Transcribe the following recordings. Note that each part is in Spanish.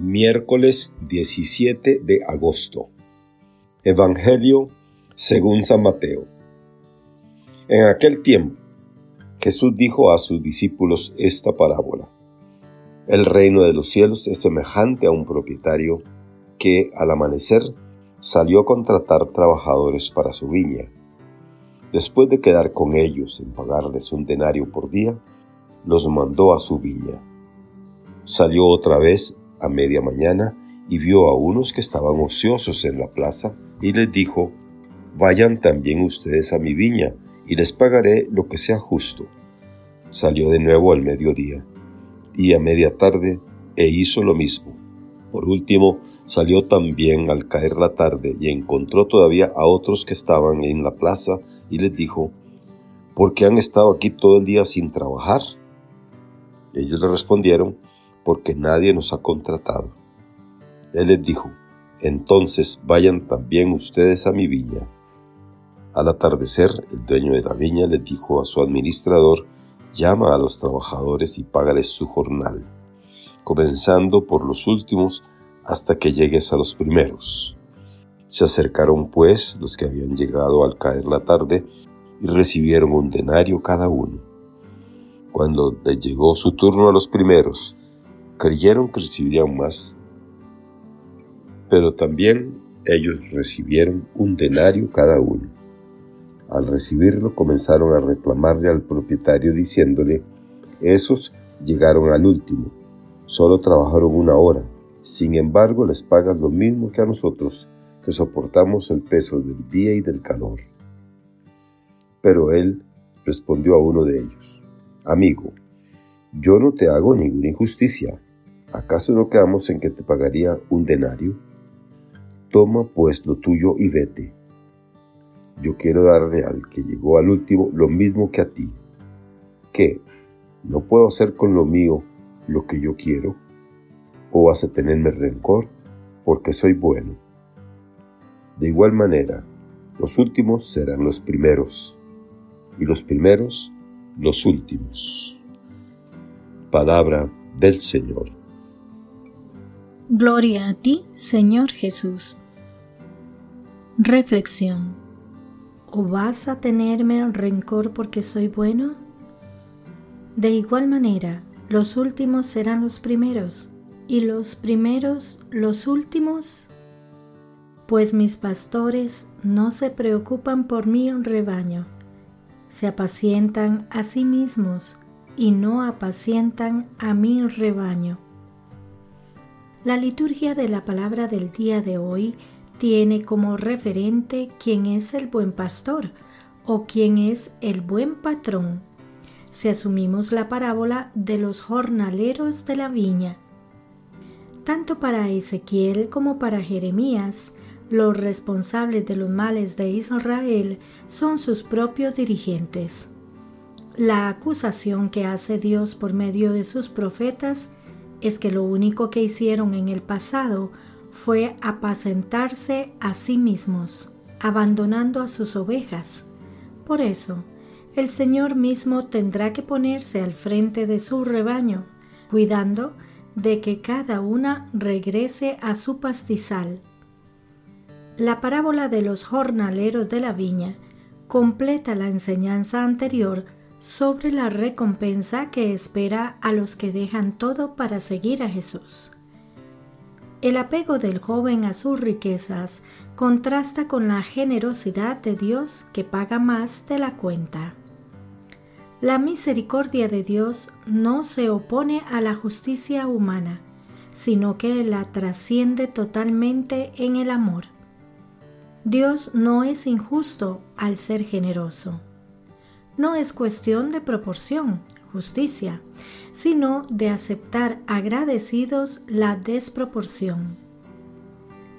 Miércoles 17 de agosto. Evangelio según San Mateo. En aquel tiempo, Jesús dijo a sus discípulos esta parábola. El reino de los cielos es semejante a un propietario que al amanecer salió a contratar trabajadores para su viña. Después de quedar con ellos en pagarles un denario por día, los mandó a su viña. Salió otra vez a media mañana y vio a unos que estaban ociosos en la plaza y les dijo, Vayan también ustedes a mi viña y les pagaré lo que sea justo. Salió de nuevo al mediodía y a media tarde e hizo lo mismo. Por último, salió también al caer la tarde y encontró todavía a otros que estaban en la plaza y les dijo, ¿por qué han estado aquí todo el día sin trabajar? Ellos le respondieron, porque nadie nos ha contratado. Él les dijo, entonces vayan también ustedes a mi viña. Al atardecer, el dueño de la viña les dijo a su administrador, llama a los trabajadores y págales su jornal, comenzando por los últimos hasta que llegues a los primeros. Se acercaron pues los que habían llegado al caer la tarde y recibieron un denario cada uno. Cuando les llegó su turno a los primeros, creyeron que recibirían más, pero también ellos recibieron un denario cada uno. Al recibirlo comenzaron a reclamarle al propietario diciéndole, esos llegaron al último, solo trabajaron una hora, sin embargo les pagas lo mismo que a nosotros que soportamos el peso del día y del calor. Pero él respondió a uno de ellos, Amigo, yo no te hago ninguna injusticia. ¿Acaso no quedamos en que te pagaría un denario? Toma pues lo tuyo y vete. Yo quiero darle al que llegó al último lo mismo que a ti. ¿Qué? ¿No puedo hacer con lo mío lo que yo quiero? ¿O vas a tenerme rencor porque soy bueno? De igual manera, los últimos serán los primeros, y los primeros los últimos. Palabra del Señor. Gloria a ti, Señor Jesús. Reflexión. ¿O vas a tenerme rencor porque soy bueno? De igual manera, los últimos serán los primeros, y los primeros los últimos pues mis pastores no se preocupan por mi rebaño, se apacientan a sí mismos y no apacientan a mi rebaño. La liturgia de la palabra del día de hoy tiene como referente quién es el buen pastor o quién es el buen patrón. Si asumimos la parábola de los jornaleros de la viña, tanto para Ezequiel como para Jeremías, los responsables de los males de Israel son sus propios dirigentes. La acusación que hace Dios por medio de sus profetas es que lo único que hicieron en el pasado fue apacentarse a sí mismos, abandonando a sus ovejas. Por eso, el Señor mismo tendrá que ponerse al frente de su rebaño, cuidando de que cada una regrese a su pastizal la parábola de los jornaleros de la viña completa la enseñanza anterior sobre la recompensa que espera a los que dejan todo para seguir a Jesús. El apego del joven a sus riquezas contrasta con la generosidad de Dios que paga más de la cuenta. La misericordia de Dios no se opone a la justicia humana, sino que la trasciende totalmente en el amor. Dios no es injusto al ser generoso. No es cuestión de proporción, justicia, sino de aceptar agradecidos la desproporción.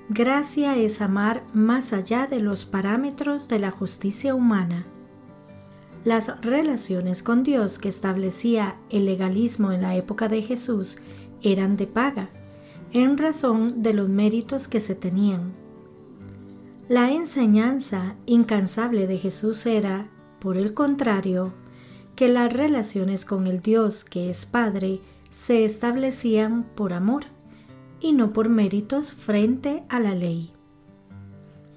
Gracia es amar más allá de los parámetros de la justicia humana. Las relaciones con Dios que establecía el legalismo en la época de Jesús eran de paga, en razón de los méritos que se tenían. La enseñanza incansable de Jesús era, por el contrario, que las relaciones con el Dios que es Padre se establecían por amor, y no por méritos frente a la ley.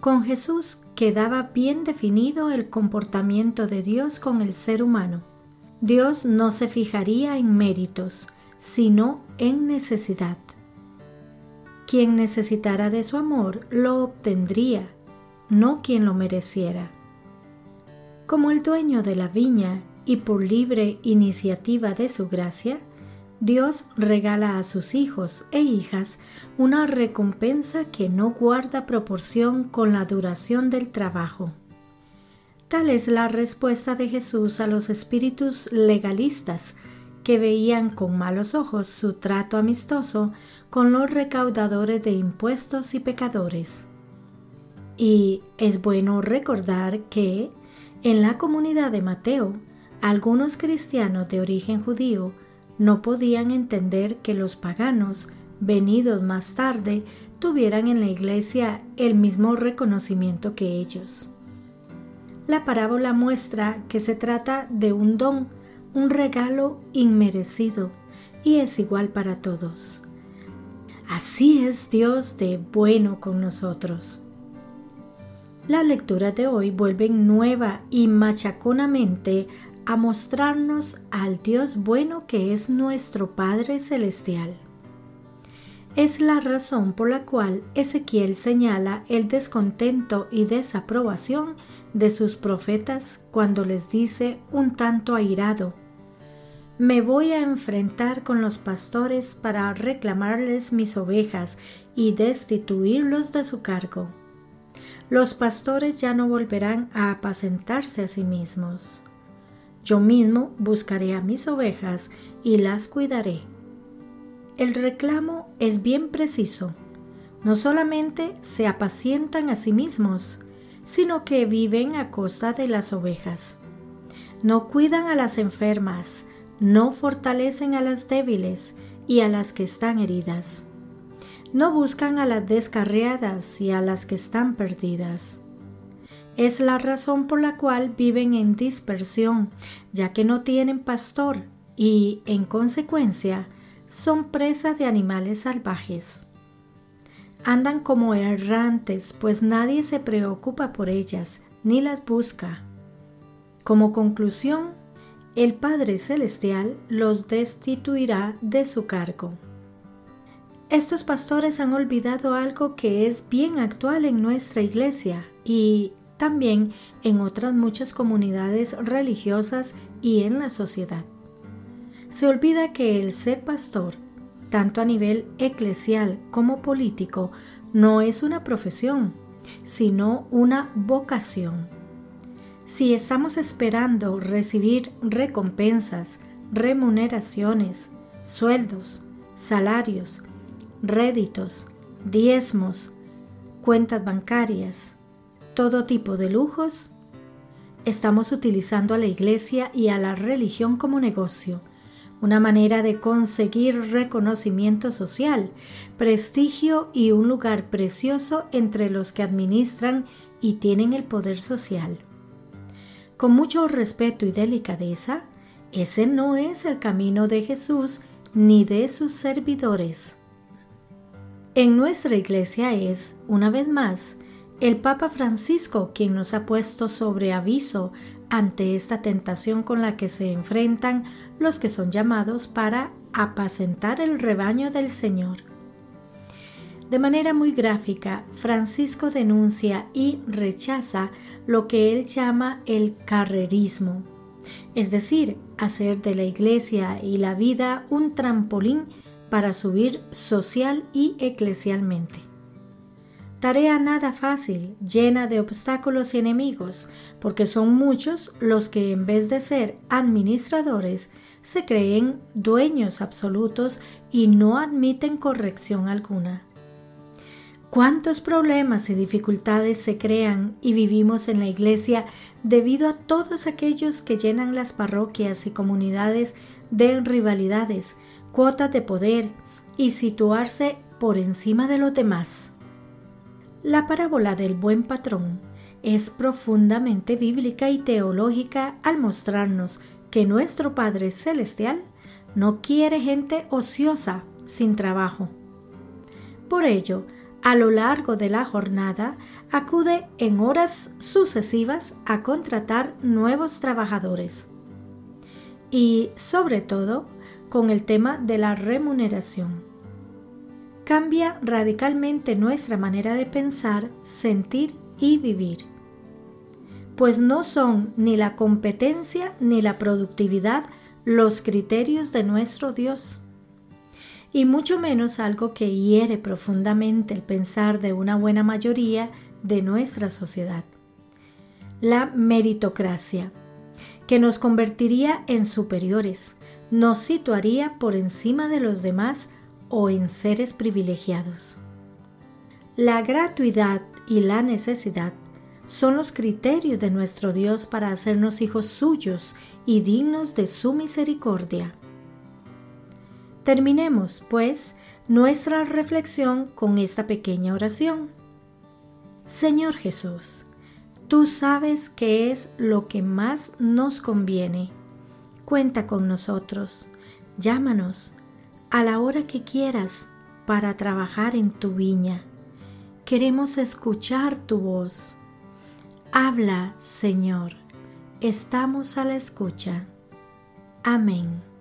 Con Jesús quedaba bien definido el comportamiento de Dios con el ser humano. Dios no se fijaría en méritos, sino en necesidad. Quien necesitara de su amor lo obtendría, no quien lo mereciera. Como el dueño de la viña y por libre iniciativa de su gracia, Dios regala a sus hijos e hijas una recompensa que no guarda proporción con la duración del trabajo. Tal es la respuesta de Jesús a los espíritus legalistas que veían con malos ojos su trato amistoso con los recaudadores de impuestos y pecadores. Y es bueno recordar que, en la comunidad de Mateo, algunos cristianos de origen judío no podían entender que los paganos, venidos más tarde, tuvieran en la iglesia el mismo reconocimiento que ellos. La parábola muestra que se trata de un don, un regalo inmerecido, y es igual para todos. Así es Dios de bueno con nosotros. Las lecturas de hoy vuelven nueva y machaconamente a mostrarnos al Dios bueno que es nuestro Padre Celestial. Es la razón por la cual Ezequiel señala el descontento y desaprobación de sus profetas cuando les dice un tanto airado, me voy a enfrentar con los pastores para reclamarles mis ovejas y destituirlos de su cargo. Los pastores ya no volverán a apacentarse a sí mismos. Yo mismo buscaré a mis ovejas y las cuidaré. El reclamo es bien preciso. No solamente se apacientan a sí mismos, sino que viven a costa de las ovejas. No cuidan a las enfermas, no fortalecen a las débiles y a las que están heridas. No buscan a las descarriadas y a las que están perdidas. Es la razón por la cual viven en dispersión, ya que no tienen pastor y, en consecuencia, son presa de animales salvajes. Andan como errantes, pues nadie se preocupa por ellas ni las busca. Como conclusión, el Padre Celestial los destituirá de su cargo. Estos pastores han olvidado algo que es bien actual en nuestra iglesia y también en otras muchas comunidades religiosas y en la sociedad. Se olvida que el ser pastor, tanto a nivel eclesial como político, no es una profesión, sino una vocación. Si estamos esperando recibir recompensas, remuneraciones, sueldos, salarios, réditos, diezmos, cuentas bancarias, todo tipo de lujos, estamos utilizando a la iglesia y a la religión como negocio, una manera de conseguir reconocimiento social, prestigio y un lugar precioso entre los que administran y tienen el poder social. Con mucho respeto y delicadeza, ese no es el camino de Jesús ni de sus servidores. En nuestra iglesia es, una vez más, el Papa Francisco quien nos ha puesto sobre aviso ante esta tentación con la que se enfrentan los que son llamados para apacentar el rebaño del Señor. De manera muy gráfica, Francisco denuncia y rechaza lo que él llama el carrerismo, es decir, hacer de la iglesia y la vida un trampolín para subir social y eclesialmente. Tarea nada fácil, llena de obstáculos y enemigos, porque son muchos los que en vez de ser administradores, se creen dueños absolutos y no admiten corrección alguna. ¿Cuántos problemas y dificultades se crean y vivimos en la iglesia debido a todos aquellos que llenan las parroquias y comunidades de rivalidades, cuotas de poder y situarse por encima de los demás? La parábola del buen patrón es profundamente bíblica y teológica al mostrarnos que nuestro Padre Celestial no quiere gente ociosa, sin trabajo. Por ello, a lo largo de la jornada, acude en horas sucesivas a contratar nuevos trabajadores. Y, sobre todo, con el tema de la remuneración. Cambia radicalmente nuestra manera de pensar, sentir y vivir. Pues no son ni la competencia ni la productividad los criterios de nuestro Dios, y mucho menos algo que hiere profundamente el pensar de una buena mayoría de nuestra sociedad. La meritocracia, que nos convertiría en superiores, nos situaría por encima de los demás o en seres privilegiados. La gratuidad y la necesidad son los criterios de nuestro Dios para hacernos hijos suyos y dignos de su misericordia. Terminemos, pues, nuestra reflexión con esta pequeña oración. Señor Jesús, tú sabes qué es lo que más nos conviene Cuenta con nosotros, llámanos a la hora que quieras para trabajar en tu viña. Queremos escuchar tu voz. Habla, Señor, estamos a la escucha. Amén.